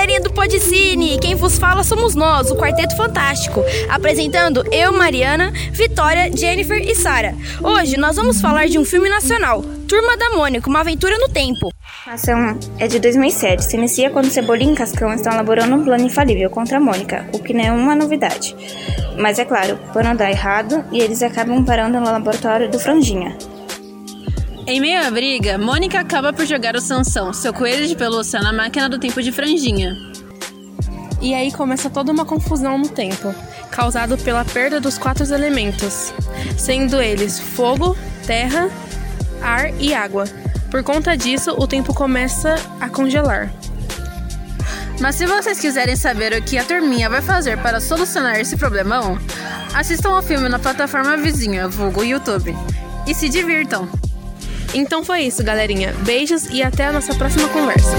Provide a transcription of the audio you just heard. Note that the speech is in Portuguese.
galerinha do Podcine! Quem vos fala somos nós, o Quarteto Fantástico, apresentando eu, Mariana, Vitória, Jennifer e Sara. Hoje nós vamos falar de um filme nacional, Turma da Mônica, uma aventura no tempo. A ação é de 2007. Se inicia quando Cebolinha e Cascão estão elaborando um plano infalível contra a Mônica, o que não é uma novidade. Mas é claro, o plano dá errado e eles acabam parando no laboratório do Franjinha. Em meio à briga, Mônica acaba por jogar o Sansão, seu coelho de pelúcia, na máquina do tempo de franjinha. E aí começa toda uma confusão no tempo, causado pela perda dos quatro elementos, sendo eles fogo, terra, ar e água. Por conta disso, o tempo começa a congelar. Mas se vocês quiserem saber o que a turminha vai fazer para solucionar esse problemão, assistam ao filme na plataforma vizinha, vulgo YouTube. E se divirtam! Então foi isso, galerinha. Beijos e até a nossa próxima conversa.